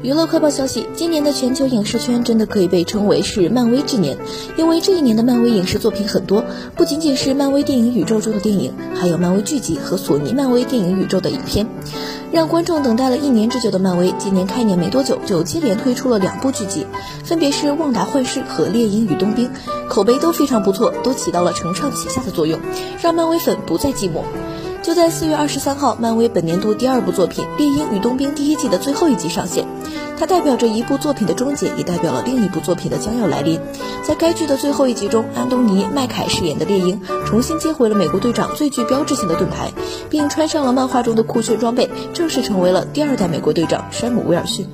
娱乐快报消息：今年的全球影视圈真的可以被称为是漫威之年，因为这一年的漫威影视作品很多，不仅仅是漫威电影宇宙中的电影，还有漫威剧集和索尼漫威电影宇宙的影片，让观众等待了一年之久的漫威，今年开年没多久就接连推出了两部剧集，分别是《旺达幻视》和《猎鹰与冬兵》，口碑都非常不错，都起到了承上启下的作用，让漫威粉不再寂寞。就在四月二十三号，漫威本年度第二部作品《猎鹰与冬兵》第一季的最后一集上线。它代表着一部作品的终结，也代表了另一部作品的将要来临。在该剧的最后一集中，安东尼·麦凯饰演的猎鹰重新接回了美国队长最具标志性的盾牌，并穿上了漫画中的酷炫装备，正式成为了第二代美国队长山姆·威尔逊。